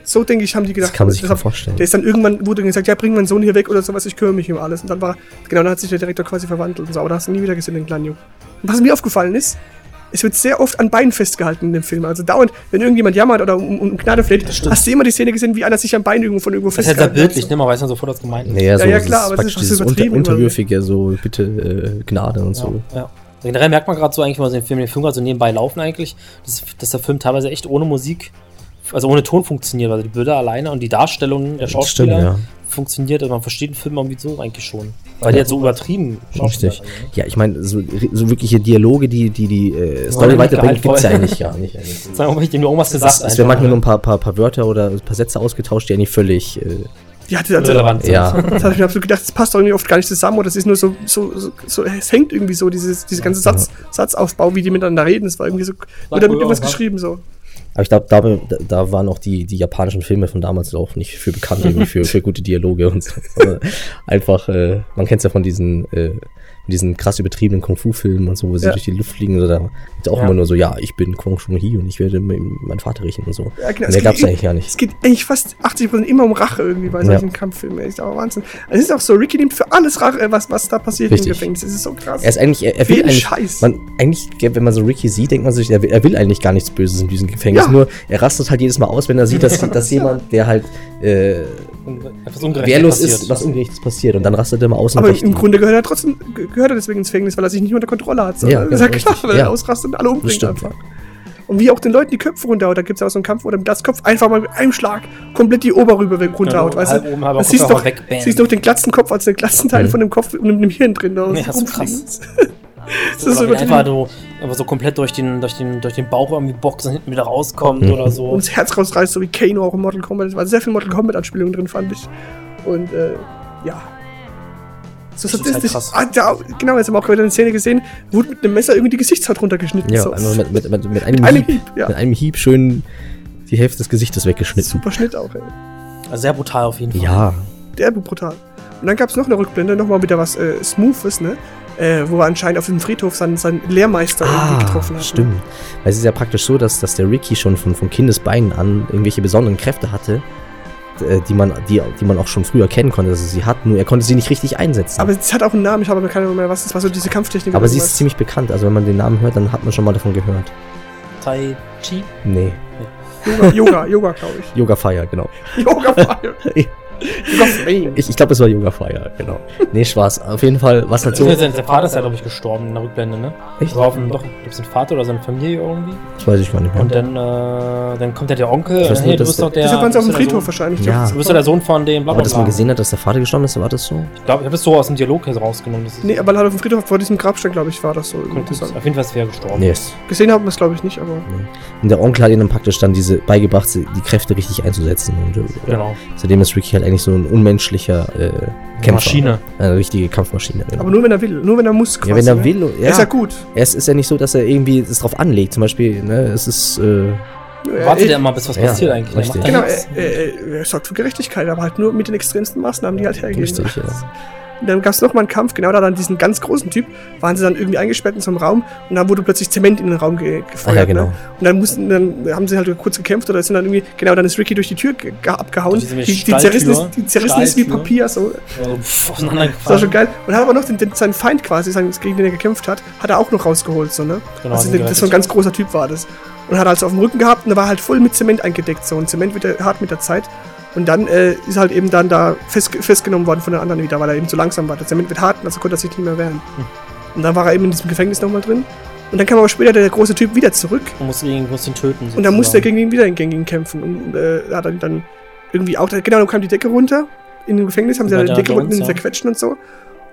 So denke ich, haben die gedacht. Das kann man sich deshalb- gut vorstellen. Der ist dann irgendwann, wurde gesagt, ja, bring meinen Sohn hier weg oder sowas, ich kümmere mich um alles. Und dann war, genau, dann hat sich der Direktor quasi verwandelt und so, aber da hast du nie wieder gesehen, den kleinen Jungen. Und was mir aufgefallen ist, es wird sehr oft an Beinen festgehalten in dem Film. Also dauernd, wenn irgendjemand jammert oder um, um Gnade fleht, hast du immer die Szene gesehen, wie einer sich am Bein irgendwo von irgendwo Das ist halt sehr festgehalten hat. bildlich, ne? Man weiß dann sofort, was gemeint ist. Naja, so, ja, das klar, ist aber das praktisch ist dieses so unter, unterwürfige, so bitte äh, Gnade und so. Ja, ja. Also generell merkt man gerade so eigentlich, wenn man so den Film, den Film gerade so nebenbei laufen eigentlich, dass, dass der Film teilweise echt ohne Musik, also ohne Ton funktioniert. Also die Bilder alleine und die Darstellung der Schauspieler Stimmt, ja. funktioniert. Also man versteht den Film irgendwie so eigentlich schon. Weil die halt so übertrieben Richtig. ne? Ja, ich meine, so, so wirkliche Dialoge, die die, die äh, Ja, Story nicht weiterbringen, gibt's ja gehaltweil. eigentlich gar nicht. Sagen wir mal, ich dir nur irgendwas gesagt. Es werden manchmal nur ein paar, paar, paar Wörter oder ein paar Sätze ausgetauscht, die eigentlich völlig. Äh, Die hatte also, relevant sind. ja, Das habe ich mir absolut gedacht, das passt doch irgendwie oft gar nicht zusammen oder es ist nur so, so, so, so es hängt irgendwie so, dieses, diese ganze Satz, Satzaufbau, wie die miteinander reden, das war irgendwie so, nur damit irgendwas was. geschrieben so. Aber ich glaube, da, da, waren auch die, die japanischen Filme von damals auch nicht für bekannt, irgendwie für, für gute Dialoge und so. sondern Einfach, äh, man kennt es ja von diesen, äh, diesen krass übertriebenen Kung-Fu-Filmen und so, wo sie Ja. durch die Luft fliegen, oder da ist auch Ja. immer nur so, ja, ich bin Kwang Shung Hee und ich werde meinen Vater riechen und so. Ja, genau. Mehr Es gab's geht- eigentlich gar nicht. Es geht eigentlich fast 80% immer um Rache irgendwie bei Ja. solchen Kampffilmen. Ist aber Wahnsinn. Es ist auch so, Ricky nimmt für alles Rache, äh, was, was da passiert Richtig. im Gefängnis. Es ist so krass. Er ist eigentlich, er, er will eigentlich, Scheiß. man, eigentlich, wenn man so Ricky sieht, denkt man sich, er will, er will eigentlich gar nichts Böses in diesem Gefängnis. Ja. Nur, er rastet halt jedes Mal aus, wenn er sieht, dass, dass jemand, der halt äh, Etwas Ungerechtes wehrlos passiert. ist, was Ungerechtes passiert. Und dann rastet er mal aus aber im. Grunde gehört er trotzdem ge- gehört er deswegen ins Gefängnis, weil er sich nicht unter Kontrolle hat. So. Ja, das ist ja genau, klar, richtig. weil er Ja. ausrastet und alle umbringt einfach. Und wie auch den Leuten die Köpfe runterhaut. Da gibt es ja auch so einen Kampf, wo der mit das Kopf einfach mal mit einem Schlag komplett die Oberrübe weg runterhaut. Ja, weißt halb du? Das siehst doch, siehst doch den glatzen Kopf als den glatzen Teil Mhm. von dem Kopf und dem Hirn drin. Da Ja, das ist rumfliegen. krass. Das ist so Oder wie übertrieben. einfach so, einfach so komplett durch den, durch, den, durch den Bauch irgendwie boxen und hinten wieder rauskommt Mhm. oder so. und das Herz rausreißt, so wie Kano auch im Mortal Kombat. Es war sehr viel Mortal Kombat-Anspielungen drin, fand ich. Und äh, ja. So Das ist halt ah, da, genau, jetzt haben wir auch wieder eine Szene gesehen, wurde mit einem Messer irgendwie die Gesichtshaut runtergeschnitten. Ja, so. mit, mit, mit, mit einem, einem Hieb, Hieb, ja. mit einem Hieb schön die Hälfte des Gesichtes weggeschnitten. Super Schnitt auch, ey. Also sehr brutal auf jeden Fall. Ja, Derbe brutal. Und dann gab es noch eine Rückblende, nochmal wieder was äh, Smoothes, ne? Äh, wo er anscheinend auf dem Friedhof seinen, seinen Lehrmeister irgendwie getroffen hat. Ah, stimmt. Weil es ist ja praktisch so, dass, dass der Ricky schon von, von Kindesbeinen an irgendwelche besonderen Kräfte hatte, äh, die man, die, die man auch schon früher kennen konnte, dass er sie hat, nur er konnte sie nicht richtig einsetzen. Aber es hat auch einen Namen, ich habe aber keine Ahnung mehr, was das war, so diese Kampftechnik. Aber sie ist ziemlich bekannt, also wenn man den Namen hört, dann hat man schon mal davon gehört. Tai Chi. Nee. Yoga, Yoga, Yoga glaube ich. Yoga Fire, genau. Yoga Fire. Ich, ich glaube, es war Yoga Fire, genau. Nee, Spaß. Auf jeden Fall, was halt so. Der Vater ist ja, glaube ich, gestorben in der Rückblende, ne? Echt? War auf dem, doch, gibt's einen Vater oder seine Familie irgendwie? Das weiß ich gar nicht mehr. Und dann, äh, dann kommt ja der Onkel. Ich weiß und, nur, hey, du bist doch der. Deshalb waren sie auf dem Friedhof wahrscheinlich. Ja. Du bist doch der Sohn von dem, bla aber bla dass man bla. gesehen hat, dass der Vater gestorben ist, war das so? Ich glaube, ich habe das so aus dem Dialog hier rausgenommen. Das ist Nee, aber halt auf dem Friedhof vor diesem Grabstein, glaube ich, war das so. Könnte auf jeden Fall wäre gestorben. Nee. es- Gesehen haben wir es, glaube ich, nicht, aber. Und der Onkel hat ihnen dann praktisch dann diese beigebracht, die Kräfte richtig einzusetzen. Und, äh, Genau. Seitdem ist Ricky halt eigentlich so ein unmenschlicher äh, Kämpfer. Maschine. Eine richtige Kampfmaschine. Genau. Aber nur wenn er will, nur wenn er muss. ja, wenn er ne? will. und- Er ist ja Ja, gut. es ist ja nicht so, dass er irgendwie es drauf anlegt. Zum Beispiel, ne, es ist. Äh, Wartet er, er immer, bis was Ja, passiert eigentlich. Richtig. Genau, er, er, er sorgt für Gerechtigkeit, aber halt nur mit den extremsten Maßnahmen, die halt hergehen. Richtig, ja. Und dann gab es nochmal einen Kampf, genau da dann diesen ganz großen Typ, waren sie dann irgendwie eingesperrt in so einem Raum und dann wurde plötzlich Zement in den Raum ge gefeuert. Ah, ja, genau. Ne? Und dann mussten, dann haben sie halt kurz gekämpft oder sind dann irgendwie, genau, dann ist Ricky durch die Tür ge ge- abgehauen. Die, die zerrissen ist, die zerrissen ist wie. Papier, so. Pff, Das war schon geil. Und hat aber noch den, den, seinen Feind quasi, seinen, gegen den er gekämpft hat, hat er auch noch rausgeholt, so, ne? Genau, also, den das so ein ganz großer Typ war das. Und hat er also auf dem Rücken gehabt und er war halt voll mit Zement eingedeckt, so. Und Zement wird ja hart mit der Zeit. Und dann äh, ist halt eben dann da fest, festgenommen worden von den anderen wieder, weil er eben zu langsam war. Der Zement wird hart, also konnte er sich nicht mehr wehren. Hm. Und dann war er eben in diesem Gefängnis nochmal drin. Und dann kam aber später der große Typ wieder zurück. Man muss ihn, muss ihn töten. Und dann musste er sozusagen. gegen ihn wieder gegen ihn kämpfen. Und äh, hat dann, dann irgendwie auch, genau, dann kam die Decke runter. In dem Gefängnis haben sie dann die Decke unten Jones, ja. zerquetscht und so.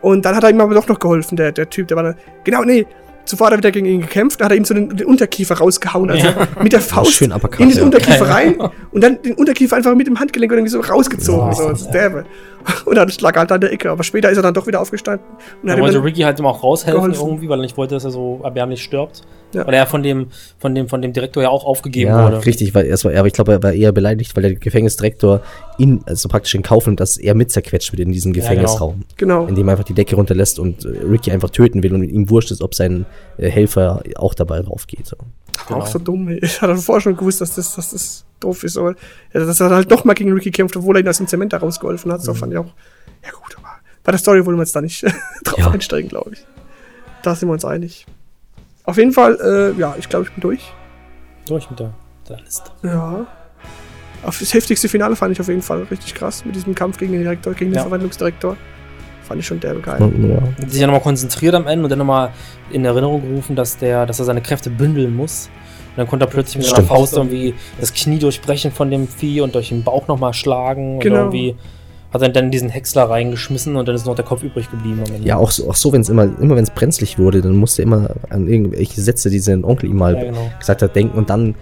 Und dann hat er ihm aber doch noch geholfen, der, der Typ. Der war dann, genau, nee. Zuvor hat er wieder gegen ihn gekämpft, da hat er ihm so den, den Unterkiefer rausgehauen, also Ja. mit der Faust in den ja. Unterkiefer rein und dann den Unterkiefer einfach mit dem Handgelenk irgendwie so rausgezogen. Ja. so, das ist derbe. Und dann lag er halt an der Ecke. Aber später ist er dann doch wieder aufgestanden und Da hat ihm wollte dann, Ricky halt ihm auch raushelfen geholfen. irgendwie, weil er nicht wollte, dass er so erbärmlich stirbt. Ja. Weil er von dem, von dem, von dem Direktor ja auch aufgegeben Ja, wurde. richtig, weil erst war, aber ich glaube, er war eher beleidigt, weil der Gefängnisdirektor ihn also praktisch in Kauf nimmt, dass er mit zerquetscht wird in diesem genau. Gefängnisraum. genau. Indem er einfach die Decke runterlässt und äh, Ricky einfach töten will und ihm wurscht ist, ob sein äh, Helfer auch dabei drauf geht. So. Genau. Auch so dumm. Ich hatte vorher schon gewusst, dass das, dass das doof ist. Aber ja, dass er halt doch mal gegen Ricky kämpft, obwohl er ihn aus dem Zement da rausgeholfen hat. So fand ich auch. Ja, gut, aber bei der Story wollen wir jetzt da nicht drauf Ja. einsteigen, glaube ich. Da sind wir uns einig. Auf jeden Fall, äh, ja, ich glaube, ich bin durch. Durch mit der, der Liste. Ja. Auf das heftigste Finale fand ich auf jeden Fall richtig krass mit diesem Kampf gegen den Direktor, gegen den Ja. Verwandlungsdirektor. Fand ich schon derbe geil. Ja. Sich ja nochmal konzentriert am Ende und dann nochmal in Erinnerung gerufen, dass der, dass er seine Kräfte bündeln muss. Und dann konnte er plötzlich mit seiner. Faust irgendwie das Knie durchbrechen von dem Vieh und durch den Bauch nochmal schlagen. Genau. Und irgendwie hat er dann diesen Häcksler reingeschmissen und dann ist noch der Kopf übrig geblieben. am Ende. ja, auch so, auch so wenn es immer, immer wenn es brenzlig wurde, dann musste er immer an irgendwelche Sätze, die sein Onkel ihm mal Ja, genau. gesagt hat, denken und dann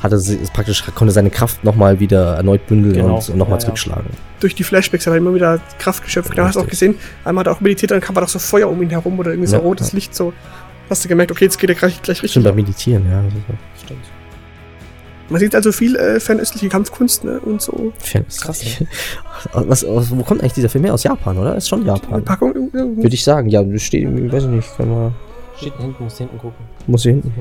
hat er sie, praktisch, konnte seine Kraft nochmal wieder erneut bündeln Genau. und, und nochmal Ja, ja. zurückschlagen. Durch die Flashbacks hat er immer wieder Kraft geschöpft. Genau, hast du auch gesehen. Einmal hat er auch meditiert, dann kam da doch so Feuer um ihn herum oder irgendwie so Ja, rotes ja. Licht so. Hast du gemerkt, okay, jetzt geht er gleich, gleich richtig Stimmt, beim Meditieren, ja. Stimmt. Man sieht also viel äh, fernöstliche Kampfkunst ne? und so. Krass. Krass, Was, aus, wo kommt eigentlich dieser Film her? Aus Japan, oder? Ist schon Eine Japan. Packung irgendwie. Würde ich sagen. Ja, das steht irgendwie, weiß ich nicht, kann man, Steht hinten, muss hinten gucken. muss hier hinten.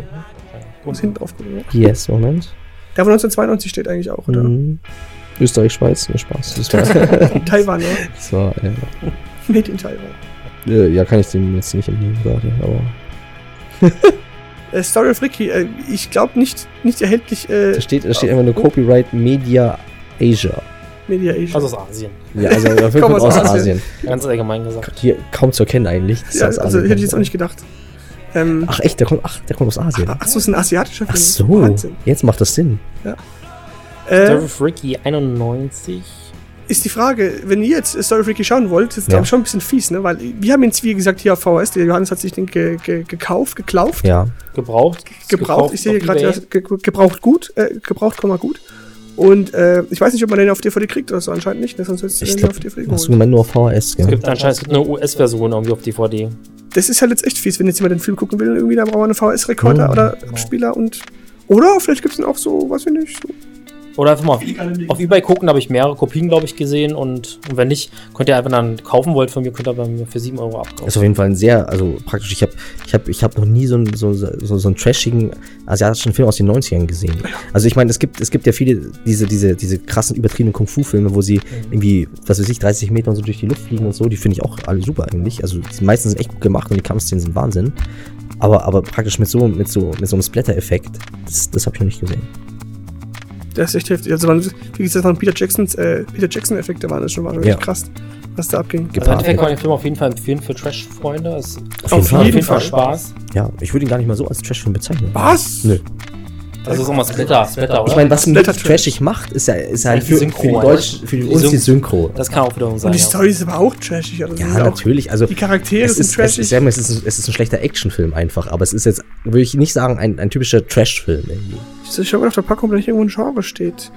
Muss hinten drauf gucken. Ja. Yes, Moment. Der von 1992 steht eigentlich auch, oder? Mhm. Österreich, Schweiz, ne Spaß. Das war, Taiwan, ja. das war äh, Made in Taiwan. äh, ja, kann ich dem jetzt nicht entnehmen gerade, aber Äh, Story of Ricky, äh, ich glaube nicht, nicht erhältlich äh, da steht, da steht einfach nur Copyright Media Asia. Media Asia. Also aus Asien. Ja, also Komm kommt aus aus Asien. Asien. Ganz allgemein gesagt. Hier kaum zu erkennen eigentlich. ja, also hätte ich jetzt auch nicht gedacht. Ähm, Ach echt, der kommt, ach, der kommt aus Asien. ach so, ist ein asiatischer Film. Ach so, Wahnsinn. jetzt macht das Sinn. Äh, Story of Ricky 91. ist die Frage, wenn ihr jetzt Story of Ricky schauen wollt, ist das Ja. glaub ich schon ein bisschen fies, ne? Weil wir haben ihn, wie gesagt, hier auf VHS, der Johannes hat sich den ge ge gekauft, geklauft, Ja. Gebraucht. gebraucht. Ich sehe hier gerade, ja, ge gebraucht gut, äh, gebraucht, Komma gut. Und äh, ich weiß nicht, ob man den auf DVD kriegt oder so, anscheinend nicht, ne? sonst hättest du Ich den glaube, auf DVD hast du geholt. gemeint nur auf VHS, Es gell? gibt anscheinend es gibt eine US-Version irgendwie auf DVD. Das ist halt jetzt echt fies, wenn jetzt jemand den Film gucken will, irgendwie, da braucht man einen VHS-Rekorder Mhm, oder genau. Abspieler und. Oder vielleicht gibt es den auch so, weiß ich nicht, so Oder einfach mal auf, auf Ebay gucken, da habe ich mehrere Kopien, glaube ich, gesehen. Und, und wenn nicht, könnt ihr einfach dann kaufen wollt von mir, könnt ihr bei mir für 7 Euro abkaufen. Ist auf jeden Fall ein sehr, also praktisch, ich habe ich hab, ich hab noch nie so, einen- so, so, so einen trashigen asiatischen Film aus den 90ern gesehen. Also ich meine, es gibt, es gibt ja viele diese, diese, diese krassen, übertriebenen Kung-Fu-Filme, wo sie irgendwie, was weiß ich, 30 Meter und so durch die Luft fliegen und so, die finde ich auch alle super eigentlich. Also die meisten sind echt gut gemacht und die Kampfszenen sind Wahnsinn. Aber, aber praktisch mit so, mit so, mit so einem Splatter-Effekt, das, das habe ich noch nicht gesehen. Das ist echt heftig. Also, man, wie gesagt, von Peter Jacksons, äh, Peter Jackson-Effekte waren das schon mal wirklich Ja. krass, was da abging. Also im Endeffekt kann mit- man den Film auf jeden Fall empfehlen für Trash-Freunde. Es Auf jeden Fall. auf jeden Fall Spaß. Ja, ich würde ihn gar nicht mal so als Trashfilm bezeichnen. Was? Nö. Das ist auch mal Splitter, Splitter, oder? Ich meine, was wirklich trashig macht, ist ja, ist ja halt für, Synchro für die einfach. Deutsch, für die, Die uns die Syn- Synchro. das kann auch wiederum sein. Und die. Story ist aber auch trashig. Also Ja, natürlich. Also Die Charaktere es sind ist, es, trashig. mal, es, ist, es ist ein schlechter Actionfilm einfach, aber es ist jetzt, würde ich nicht sagen, ein, ein typischer Trash-Film irgendwie. Ich habe auf der Packung, ob da nicht irgendwo ein Genre steht.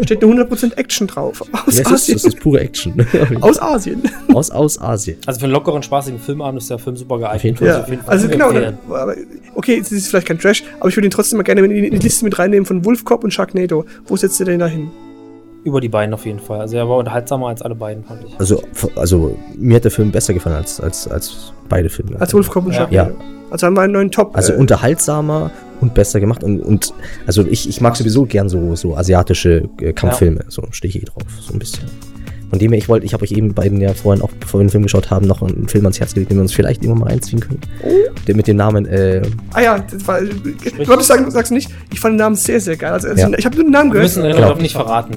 Steht eine 100% Action drauf. Aus Ja, es ist, Asien. es ist pure Action. aus Asien. aus, aus Asien. Also für einen lockeren, spaßigen Filmabend ist der Film super geeignet. Auf jeden Fall. Also Ja, auf jeden Fall also genau. empfehlen. aber- Okay, es ist vielleicht kein Trash, aber ich würde ihn trotzdem mal gerne in die, Liste mit reinnehmen von Wolf Cop und Sharknado. Wo setzt ihr den da hin? über die beiden auf jeden Fall. Also er war unterhaltsamer als alle beiden, fand ich. Also, also mir hat der Film besser gefallen als, als, als beide Filme. Als Wolf und Ja. Schafft. Ja. Also haben wir einen neuen Top. Also äh, unterhaltsamer und besser gemacht und, und also ich, ich mag sowieso gern so, so asiatische äh, Kampffilme, so stehe ich eh drauf, so ein bisschen. Von dem her, ich wollte, ich habe euch eben beiden ja vorhin auch, bevor wir den Film geschaut haben, noch einen Film ans Herz gelegt, den wir uns vielleicht irgendwann mal reinziehen können. Der mit dem Namen, äh, Ah ja, das war. Du wolltest sagen, sagst du nicht? Ich fand den Namen sehr, sehr geil. Also, also Ja. ich habe nur den Namen Wir gehört. müssen den Genau. nicht verraten.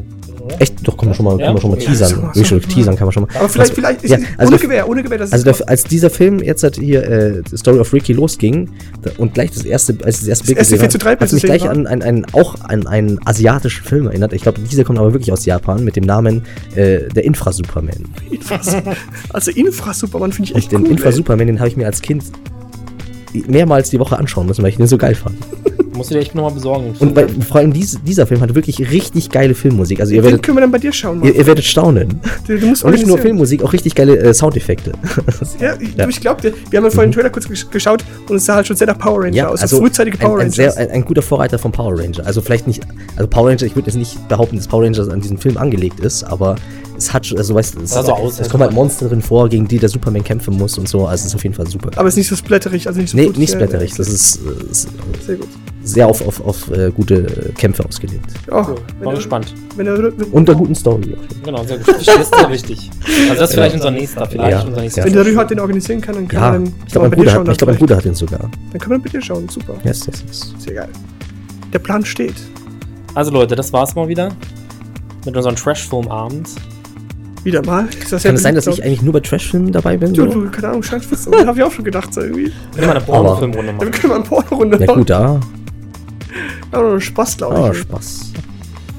Echt, doch, kann man schon mal, Ja? kann man schon mal Ja, teasern. Wirklich schon teasern kann man schon mal. Aber vielleicht, Was- vielleicht ist ja, es also ohne Gewehr, ohne Gewehr. Das Also ist der, als dieser Film jetzt halt hier äh, Story of Ricky losging da, und gleich das erste, als das erste Bild gesehen 4 zu 3 habe, hat mich gleich an, an, einen auch an einen asiatischen Film erinnert. Ich glaube, dieser kommt aber wirklich aus Japan mit dem Namen äh, der Infra-Superman. Infra, also Infra-Superman finde ich echt Und den cool. ey. Infra-Superman, den habe ich mir als Kind mehrmals die Woche anschauen müssen, weil ich den so geil fand. Musst du dir echt nochmal besorgen. Und weil, vor allem dies, dieser Film hatte wirklich richtig geile Filmmusik. Also ihr Den werdet, können wir dann bei dir schauen. ihr, ihr werdet staunen. Du, du musst Und nicht nur. Filmmusik, auch richtig geile äh, Soundeffekte. Ja, ich, Ja. ich glaube, wir haben ja vorhin den Trailer kurz gesch- geschaut und es sah halt schon sehr nach Power Ranger aus. Also frühzeitige Power ein, ein, Rangers. sehr, ein, ein guter Vorreiter von Power Ranger. Also vielleicht nicht, also Power Ranger, ich würde jetzt nicht behaupten, dass Power Ranger an diesen Film angelegt ist, aber es hat schon, also weißt du, es, Sah so aus, es ja. kommen halt Monster drin vor, gegen die der Superman kämpfen muss und so, also es ist auf jeden Fall super. aber es ist nicht so splatterig, also nicht so nee, nicht ja, splatterig, ja. das ist, äh, ist Sehr gut. Sehr auf, auf, auf äh, gute Kämpfe ausgelegt. Oh, Cool. War er- gespannt. Und einer guten Story. Genau, sehr gut. Das ist sehr wichtig. Also das ist vielleicht unser nächster, vielleicht Ja. unser nächster. wenn der Rühard den organisieren kann, dann kann Ja, man dann, ich glaube, mein man bei dir Bruder schauen. hat, dann ich glaube, mein. Bruder hat den sogar. Dann kann man bei dir schauen, super. Yes, yes, yes. Sehr geil. Der Plan steht. Also Leute, das war's mal wieder. Mit unserem Trash-Film-Abend. Wieder mal. Ist das Kann ja es sein, dass ich eigentlich nur bei Trashfilmen dabei bin? glaub. Du, du, keine Ahnung, scheint so. Das habe ich auch schon gedacht, so irgendwie. Wir können mal eine Pornofilmrunde Ja, wir machen. können mal eine Porno-Runde Ja machen. gut, da. Ja, nur Spaß, glaube ich. Spaß.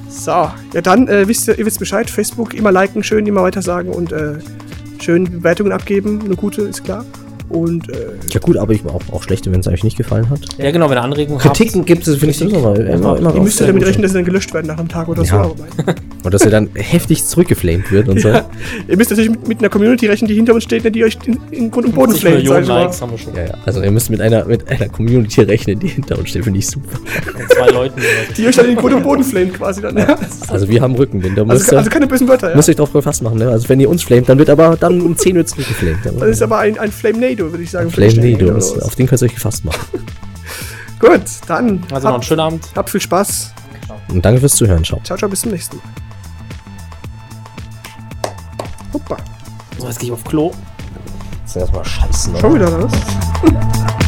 So, ja dann äh, wisst ihr, ihr wisst Bescheid. Facebook immer liken, schön immer weiter sagen und äh, schön Bewertungen abgeben. Eine gute ist klar. Und äh, Ja gut, aber ich auch, auch schlechte, wenn es euch nicht gefallen hat. Ja genau, wenn ihr Anregungen Kritiken gibt es, finde ich sowieso immer, immer, immer ihr müsst ja damit rechnen, dass sie dann gelöscht werden nach einem Tag oder Ja. so. Und dass er dann heftig zurückgeflamed wird und so. ja. Ihr müsst natürlich mit, mit einer Community rechnen, die hinter uns steht, ne, die euch in, in Grund und Boden 50 flamet. Likes haben wir schon. Ja, ja. Also ihr müsst mit einer, mit einer Community rechnen, die hinter uns steht, finde ich super. Mit zwei Leuten. Die euch dann in Grund und Boden flamet quasi dann. Ja. Also wir haben Rückenwind, da müsst Also, ihr, also keine bösen Wörter, ja. müsst ihr euch drauf gefasst machen, ne? Also wenn ihr uns flamet, dann wird aber dann um 10 Uhr zurückgeflamed. Das ist aber ein, ein Flamenado, würde ich sagen. Flame Flame Nedo, auf den könnt ihr euch gefasst machen. Gut, dann Also noch einen schönen Abend. habt viel Spaß. Und danke fürs Zuhören, ciao. Ciao, ciao, bis zum nächsten Mal. Hoppa. So, jetzt gehe ich auf Klo. Das ist erstmal scheiße, Schon wieder was?